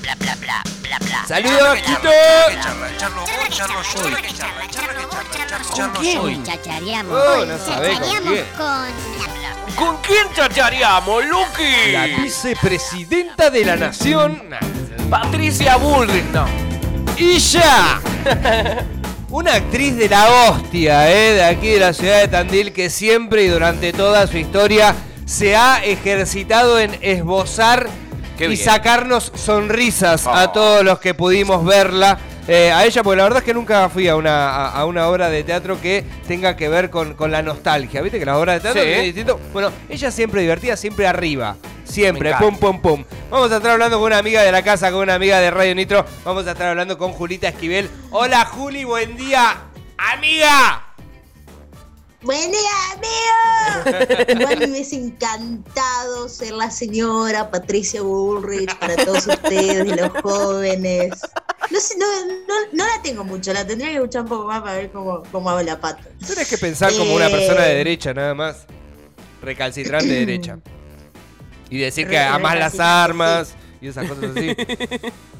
bla bla bla bla bla bla. ¡Saludos, Quito! ¿Con quién chachareamos? Oh, no con quién. con... ¿Con quién chachareamos, Lucky? La vicepresidenta de la nación, Patricia Bullrich. No. Y ya. Una actriz de la hostia, ¿eh? de aquí de la ciudad de Tandil, que siempre y durante toda su historia se ha ejercitado en esbozar Qué y bien. sacarnos sonrisas Oh. a todos los que pudimos verla. Eh, a ella, porque la verdad es que nunca fui a una, a, a una obra de teatro que tenga que ver con, con la nostalgia. ¿Viste que las obras de teatro Sí. tienen distinto? Bueno, ella siempre divertida, siempre arriba. Siempre, pum, pum, pum. Vamos a estar hablando con una amiga de la casa, con una amiga de Radio Nitro. Vamos a estar hablando con Julita Esquivel. Hola, Juli, buen día. ¡Amiga! Buen día, amigos. Igual me hubiese encantado ser la señora Patricia Bullrich para todos ustedes, los jóvenes. No sé, no, no, no la tengo mucho, la tendría que escuchar un poco más para ver cómo, cómo habla Pato. Tienes que pensar como una persona de derecha, nada más. Recalcitrante de derecha. Y decir que amas las armas y esas cosas así.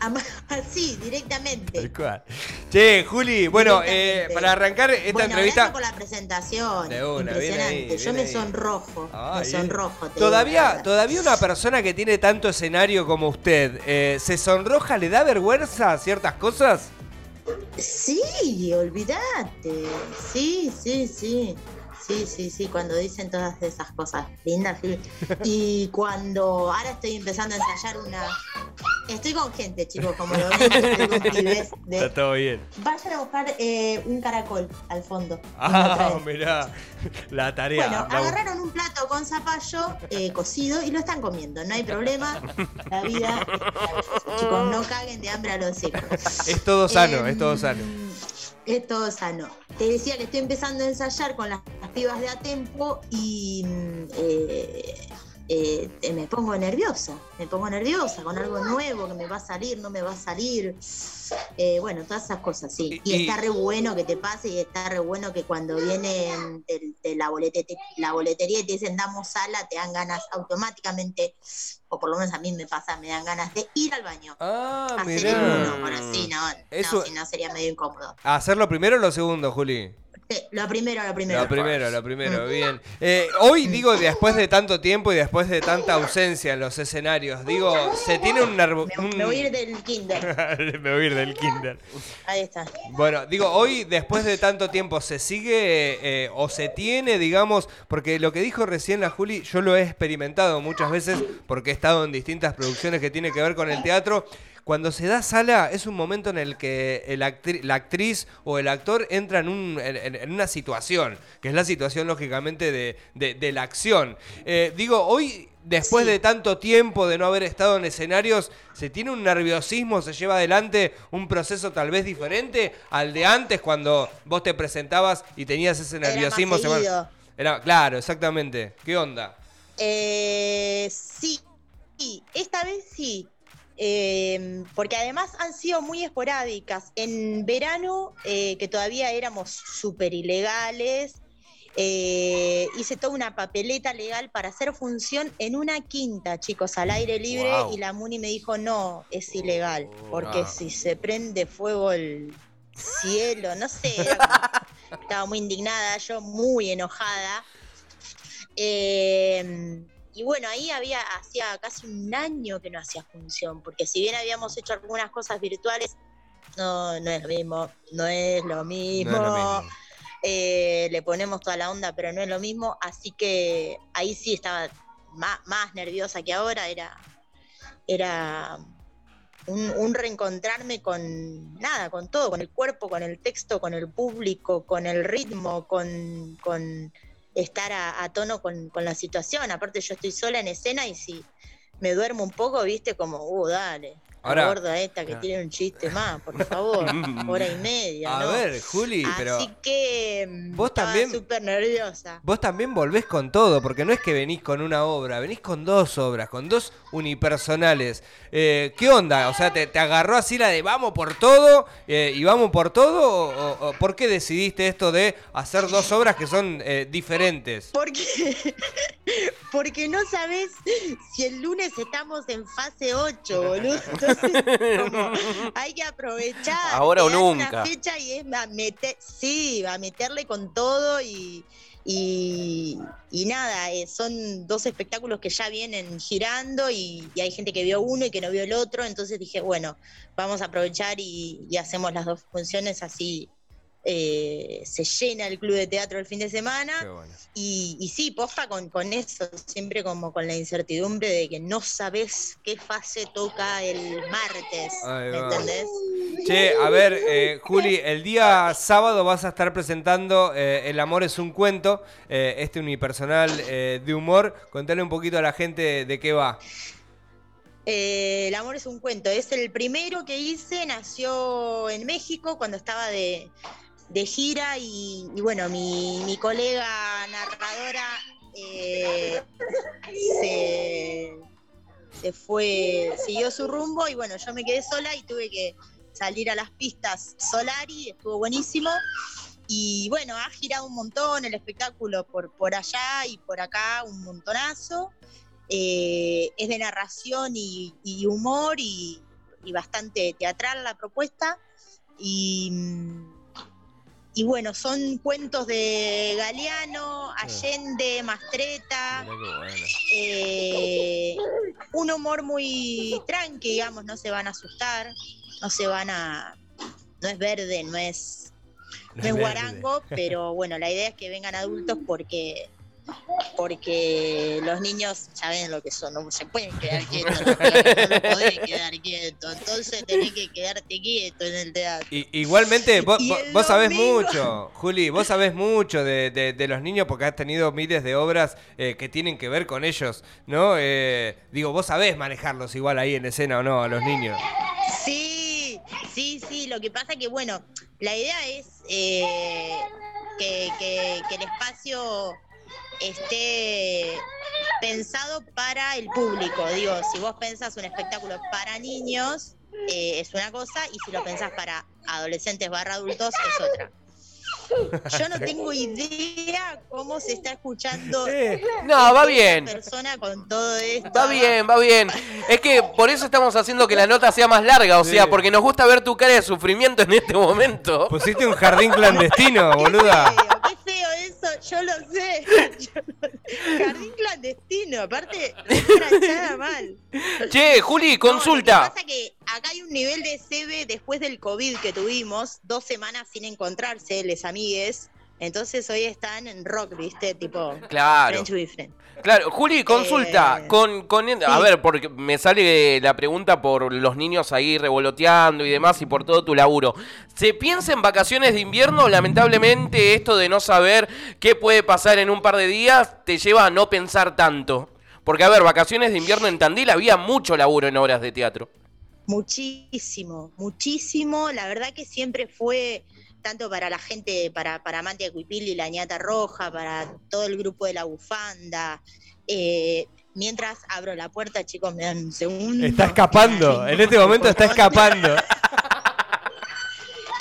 Así, directamente. Tal cual. Che, Juli, bueno, eh, para arrancar esta bueno, entrevista. por la presentación. De una, bien Impresionante. ahí, Yo bien me ahí. sonrojo. Me sonrojo. te Todavía, todavía una persona que tiene tanto escenario como usted, eh, ¿se sonroja, le da vergüenza a ciertas cosas? Sí, olvídate. Sí, sí, sí. Sí, sí, sí, cuando dicen todas esas cosas lindas. Y cuando ahora estoy empezando a ensayar una... Estoy con gente, chicos, como lo ven. de- todo bien. Vayan a buscar eh, un caracol al fondo. Ah, mirá, la tarea. Bueno, la- agarraron un plato con zapallo eh, cocido y lo están comiendo. No hay problema. La vida, chicos, no caguen de hambre a los hijos. Es todo sano, Em, es todo sano. Es todo sano. Te decía que estoy empezando a ensayar con las, las pibas de Atempo y mm, eh, me pongo nerviosa. Me pongo nerviosa con algo nuevo que me va a salir, no me va a salir. Eh, bueno, todas esas cosas, sí. Y- está re bueno que te pase y está re bueno que cuando vienen de, de la, bolete- la boletería y te dicen damos sala, te dan ganas automáticamente, o por lo menos a mí me pasa, me dan ganas de ir al baño. Ah, Hacer el uno, bueno, sí, no, Eso- no, si no sería medio incómodo. ¿Hacerlo primero o lo segundo, Juli? Primero, lo primero. Lo primero, lo primero, Mm. bien. Eh, hoy, digo, después de tanto tiempo y después de tanta ausencia en los escenarios, digo, se tiene un nervo... Me, me voy a ir del kinder. Me voy a ir del kinder. Ahí está. Bueno, digo, hoy después de tanto tiempo, ¿se sigue eh, o se tiene, digamos, porque lo que dijo recién la Juli, yo lo he experimentado muchas veces porque he estado en distintas producciones que tienen que ver con el teatro. Cuando se da sala es un momento en el que el actri- la actriz o el actor entra en, un- en- una situación, que es la situación lógicamente de, de- de la acción. Eh, digo, hoy después Sí. de tanto tiempo de no haber estado en escenarios, ¿se tiene un nerviosismo, se lleva adelante un proceso tal vez diferente al de antes cuando vos te presentabas y tenías ese Era más nerviosismo? Se- seguido. Era, claro, exactamente. ¿Qué onda? Eh, sí, sí, esta vez sí. Eh, porque además han sido muy esporádicas. En verano, eh, que todavía éramos súper ilegales, eh, hice toda una papeleta legal para hacer función en una quinta, chicos, al aire libre, y la MUNI me dijo, no, es ilegal, porque Ah. si se prende fuego el cielo, no sé, como- estaba muy indignada, yo muy enojada. Eh, y bueno, ahí había, hacía casi un año que no hacía función, porque si bien habíamos hecho algunas cosas virtuales, no, no es lo mismo, no es lo mismo. No es lo mismo. Eh, le ponemos toda la onda, pero no es lo mismo, así que ahí sí estaba más, más nerviosa que ahora, era, era un, un reencontrarme con nada, con todo, con el cuerpo, con el texto, con el público, con el ritmo, con, con estar a, tono con, con la situación. Aparte yo estoy sola en escena y si me duermo un poco, viste, como, uh, dale. Ahora- gorda esta que tiene un chiste más, por favor. Hora y media, A ¿no? ver, Juli, pero Así que mm, vos también- súper nerviosa. vos también volvés con todo, porque no es que venís con una obra, venís con dos obras, con dos unipersonales. Eh, ¿Qué onda? O sea, ¿te, te agarró así la de vamos por todo eh, y vamos por todo? O por qué decidiste esto de hacer dos obras que son eh, diferentes? Porque, porque no sabes si el lunes estamos en fase 8, boludo. Entonces, como, hay que aprovechar. Ahora o nunca. Una fecha y es a meter, sí, a meterle con todo y, y, y nada, eh, son dos espectáculos que ya vienen girando y, y hay gente que vio uno y que no vio el otro. Entonces dije, bueno, vamos a aprovechar y, y hacemos las dos funciones así. Eh, se llena el club de teatro el fin de semana bueno. y, y sí, posta con, con eso, siempre como con la incertidumbre de que no sabes qué fase toca el martes. ¿Me va. entendés? Che, a ver, eh, Juli, el día sábado vas a estar presentando eh, El amor es un cuento, este unipersonal de humor. Contale un poquito a la gente de qué va. El amor es un cuento. Es el primero que hice, nació en México cuando estaba de, de gira y, bueno, mi, mi colega narradora eh, se, se fue, siguió su rumbo y bueno, yo me quedé sola y tuve que salir a las pistas Solari, estuvo buenísimo. Y bueno, ha girado un montón el espectáculo por, por allá y por acá, un montonazo. Eh, es de narración y, y humor y, y bastante teatral la propuesta. Y, mm, y bueno, son cuentos de Galeano, Allende, Mastreta, eh, un humor muy tranqui, digamos, no se van a asustar, no se van a... No es verde, no es, no es guarango, pero bueno, la idea es que vengan adultos porque porque los niños ya ven lo que son, no se pueden quedar quietos, no podés quedar quieto, entonces tenés que quedarte quieto en el teatro. Igualmente, vos, Y vos- sabés mucho, Juli, vos sabés mucho de, de- de los niños porque has tenido miles de obras eh, que tienen que ver con ellos, ¿no? Eh, digo, vos sabés manejarlos igual ahí en escena o no, a los niños. Sí, sí, sí. Lo que pasa que, bueno, la idea es eh, que, que- que el espacio esté pensado para el público. Digo, si vos pensás un espectáculo para niños, eh, es una cosa, y si lo pensás para adolescentes barra adultos, es otra. Yo no tengo idea cómo se está escuchando Eh, No, va bien. persona con todo esto. Va bien, va bien. Es que por eso estamos haciendo que la nota sea más larga, o Sí. sea, porque nos gusta ver tu cara de sufrimiento en este momento. pusiste un jardín clandestino, boluda. Yo lo sé. Yo lo sé. Jardín clandestino, aparte, escrachada mal. Che, Juli, No, lo consulta. que pasa que acá hay un nivel de CB después del COVID que tuvimos, dos semanas sin encontrarse, les amigues. Entonces hoy están en rock, ¿viste? Tipo Claro. Friend. Claro, Juli, consulta. Eh, con, con, a ver, porque me sale la pregunta por los niños ahí revoloteando y demás y por todo tu laburo. ¿Se piensa en vacaciones de invierno? Lamentablemente, esto de no saber qué puede pasar en un par de días te lleva a no pensar tanto. Porque, a ver, vacaciones de invierno en Tandil había mucho laburo en obras de teatro. Muchísimo, muchísimo. La verdad que siempre fue tanto para la gente, para, para Amante de Cuipili, la ñata roja, para todo el grupo de la bufanda. Eh, mientras abro la puerta, chicos, me dan un segundo. Está escapando, en este momento está escapando.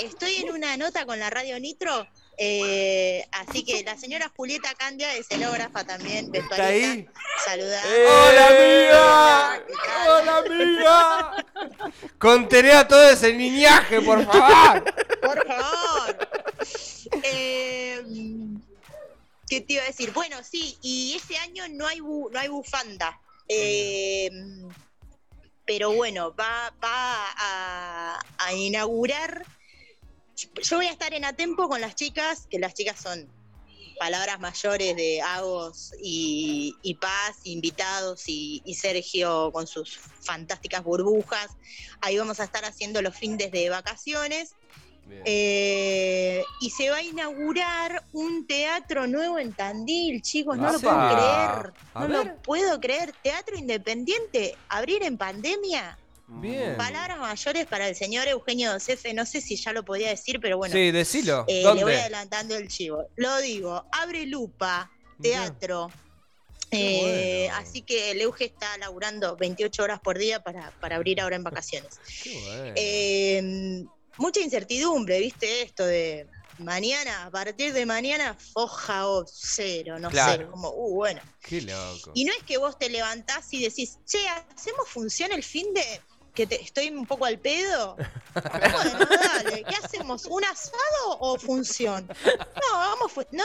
Estoy en una nota con la radio Nitro, eh, así que la señora Julieta Candia, escenógrafa también, ¿Está ahí? vestuarista, saludar. ¡Eh! ¡Hola, amiga! ¡Hola, amiga! Contené a todo ese niñaje, por favor. Por favor. Eh, ¿Qué te iba a decir? Bueno, sí, y este año no hay, no hay bufanda. Eh, pero bueno, va, va a, a inaugurar. Yo voy a estar en Atempo con las chicas, que las chicas son palabras mayores de Agos y, y Paz, invitados y, y Sergio con sus fantásticas burbujas. Ahí vamos a estar haciendo los fines de vacaciones. Eh, y se va a inaugurar un teatro nuevo en Tandil, chicos, no lo puedo creer. A No ver. lo puedo creer. Teatro independiente, abrir en pandemia. Bien. Palabras mayores para el señor Eugenio Docefe, no sé si ya lo podía decir, pero bueno, Sí, decilo. eh, le voy adelantando el chivo. Lo digo, abre lupa, teatro. Eh, bueno. Así que el Euge está laburando 28 horas por día para, para abrir ahora en vacaciones. Qué bueno. Eh, mucha incertidumbre, ¿viste? Esto de mañana, a partir de mañana, foja o cero, no Claro. sé. Como, uh, bueno. Qué loco. Y no es que vos te levantás y decís, che, ¿hacemos función el fin de que te- estoy un poco al pedo? bueno, dale, ¿qué hacemos? ¿Un asado o función? No, vamos, no.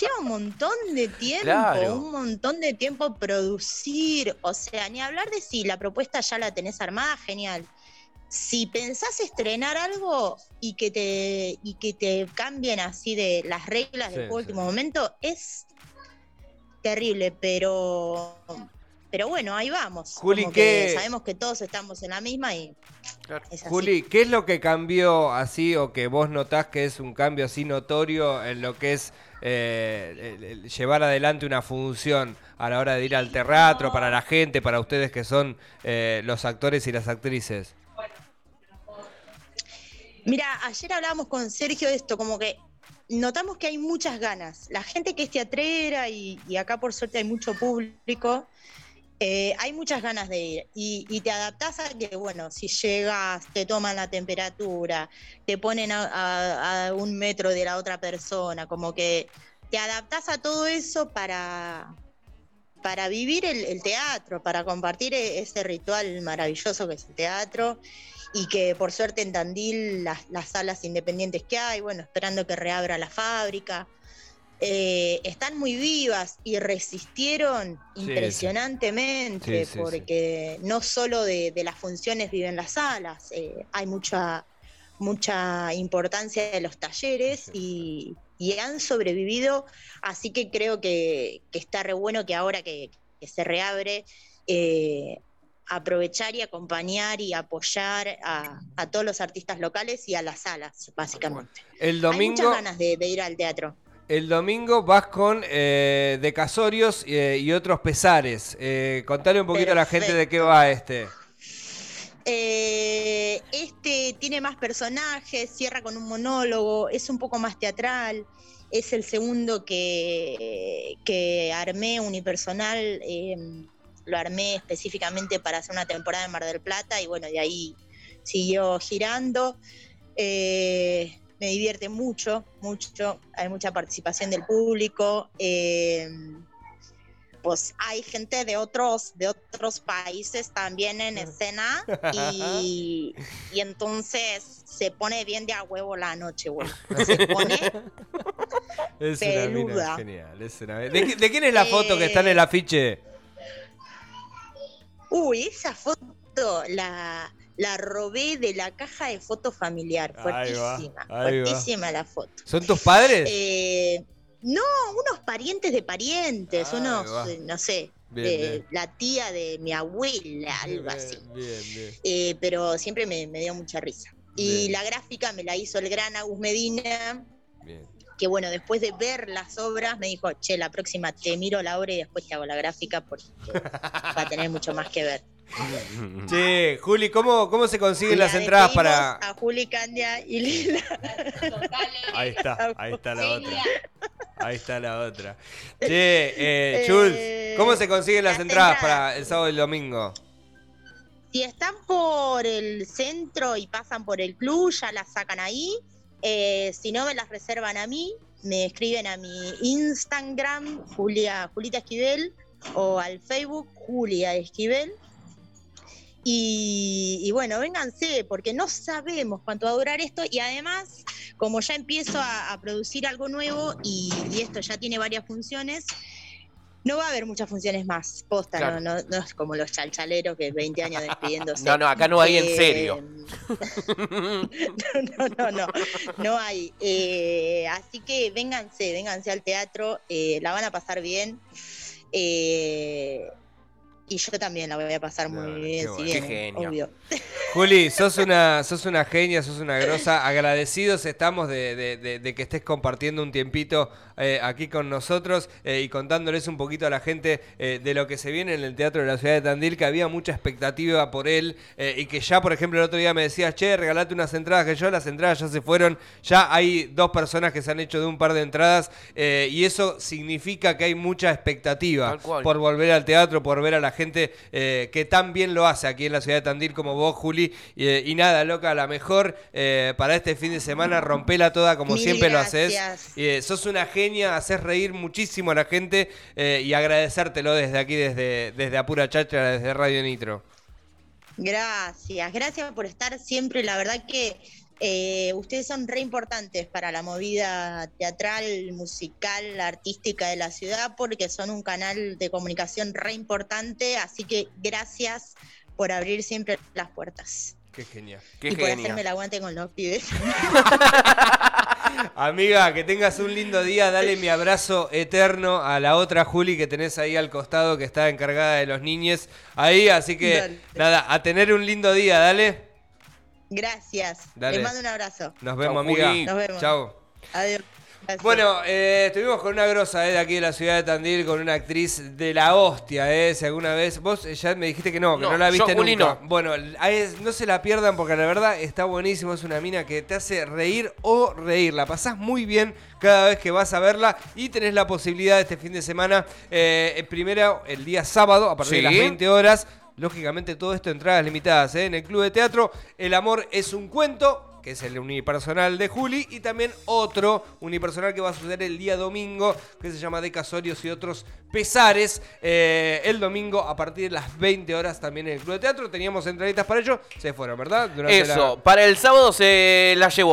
Lleva un montón de tiempo, Claro. un montón de tiempo producir. O sea, ni hablar de si la propuesta ya la tenés armada, genial. Si pensás estrenar algo y que te, y que te cambien así de las reglas Sí, del sí. último momento, es terrible, pero pero bueno, ahí vamos. Juli, Como ¿qué- que sabemos que todos estamos en la misma y Claro. es así. Juli, ¿qué es lo que cambió así o que vos notás que es un cambio así notorio en lo que es eh, llevar adelante una función a la hora de ir al teatro, para la gente, para ustedes que son eh, los actores y las actrices? Mira, ayer hablábamos con Sergio de esto, como que notamos que hay muchas ganas. La gente que es teatrera y, y acá por suerte hay mucho público, eh, hay muchas ganas de ir. Y, te adaptás a que, bueno, si llegas, te toman la temperatura, te ponen a, un metro de la otra persona, como que te adaptás a todo eso para, para vivir el, el teatro, para compartir e- ese ritual maravilloso que es el teatro y que por suerte en Tandil las, las salas independientes que hay, bueno, esperando que reabra la fábrica, eh, están muy vivas y resistieron Sí, impresionantemente, Sí, sí, sí. porque no solo de, de las funciones viven las salas, eh, hay mucha, mucha importancia de los talleres y, y han sobrevivido, así que creo que, que está re bueno que ahora que, que se reabre, eh, aprovechar y acompañar y apoyar a, a todos los artistas locales y a las salas, básicamente. El Hay domingo, muchas ganas de, de ir al teatro. El domingo vas con eh, de Casorios eh, y otros pesares. Eh, contale un poquito a la gente de qué va este. Eh, este tiene más personajes, cierra con un monólogo, es un poco más teatral. Es el segundo que, que armé unipersonal. eh, lo armé específicamente para hacer una temporada en Mar del Plata y bueno, de ahí siguió girando. Eh, me divierte mucho, mucho. Hay mucha participación del público. eh, pues hay gente de otros, de otros países también en escena y, y entonces se pone bien de a huevo la noche, güey. Se pone Es una mina Peluda. genial. es una- ¿De, qui- de quién es la foto que está en Eh, el afiche? Uy, esa foto la, la robé de la caja de foto familiar. Ahí va, Fuertísima, va. fuertísima la foto. ¿Son tus padres? Eh, no, unos parientes de parientes, unos, no sé, Bien, eh, bien. la tía de mi abuela, algo Bien, así. Bien, bien. Eh, pero siempre me, me dio mucha risa. Y la gráfica me la hizo el gran Agus Medina, bien. Que bueno, después de ver las obras me dijo, che, la próxima te miro la obra y después te hago la gráfica porque va a tener mucho más que ver. Che, Juli, ¿cómo, cómo se consiguen La las entradas para...? A Juli Candia y Lila. Ahí está, ahí está la otra. Ahí está la otra. Che, eh, Eh, Jules, ¿cómo se consiguen las las entradas entradas. para el sábado y el domingo? Si están por el centro y pasan por el club, ya las sacan ahí. Eh, si no, me las reservan a mí. Me escriben a mi Instagram, Julia, Julita Esquivel, o al Facebook, Julia Esquivel. Y, bueno, vénganse, porque no sabemos cuánto va a durar esto. Y además, como ya empiezo a, producir algo nuevo y esto ya tiene varias funciones, no va a haber muchas funciones más. Posta, Claro. no, no, no es como los chalchaleros que 20 años despidiéndose. No, no, acá no hay en Eh, serio. no, no, no, no hay. Eh, así que vénganse, vénganse al teatro, eh, la van a pasar bien. Eh, y yo también la voy a pasar muy No, bien, qué si bueno. bien, Qué genio. obvio. Juli, sos una, sos una genia, sos una grosa. Agradecidos estamos de, de- de- de que estés compartiendo un tiempito eh, aquí con nosotros eh, y contándoles un poquito a la gente eh, de lo que se viene en el Teatro de la Ciudad de Tandil, que había mucha expectativa por él eh, y que ya, por ejemplo, el otro día me decías, che, regalate unas entradas, que yo las entradas ya se fueron, ya hay dos personas que se han hecho de un par de entradas eh, y eso significa que hay mucha expectativa por volver al teatro, por ver a la gente eh, que tan bien lo hace aquí en la ciudad de Tandil como vos, Juli. Y, eh, y nada, loca, la mejor eh, para este fin de semana, rompela toda como Mil siempre lo haces. sos una genia, haces reír muchísimo a la gente y agradecértelo desde aquí, desde, desde Apura Chacha, desde Radio Nitro. Gracias, gracias por estar siempre. La verdad que eh, ustedes son re importantes para la movida teatral, musical, artística de la ciudad, porque son un canal de comunicación re importante. Así que gracias por abrir siempre las puertas Qué genial. Qué y por genia. hacerme el aguante con los pibes. Amiga, que tengas un lindo día. Dale mi abrazo eterno a la otra Juli que tenés ahí al costado, que está encargada de los niños ahí. Así que, Dale. nada, a tener un lindo día, dale. Gracias. Dale. Les mando un abrazo. Nos vemos, Chau, amiga. Juli. Nos vemos. Chao. Adiós. Gracias. Bueno, eh, estuvimos con una grosa eh, de aquí de la ciudad de Tandil, con una actriz de la hostia, eh, si alguna vez. Vos eh, ya me dijiste que no, que no, No, la yo, viste Juli, nunca. no. Bueno, no se la pierdan porque la verdad está buenísimo. Es una mina que te hace reír o reír. La pasás muy bien cada vez que vas a verla y tenés la posibilidad este fin de semana, eh, primero el día sábado, a partir de las Sí. 20 horas. Lógicamente todo esto entradas limitadas ¿eh? en el Club de Teatro. El amor es un cuento, que es el unipersonal de Juli, y también otro unipersonal que va a suceder el día domingo, que se llama De Casorios y otros pesares. Eh, el domingo a partir de las 20 horas también en el Club de Teatro. Teníamos entraditas para ello, se fueron, ¿verdad? Durante Eso, la- para el sábado se la llevó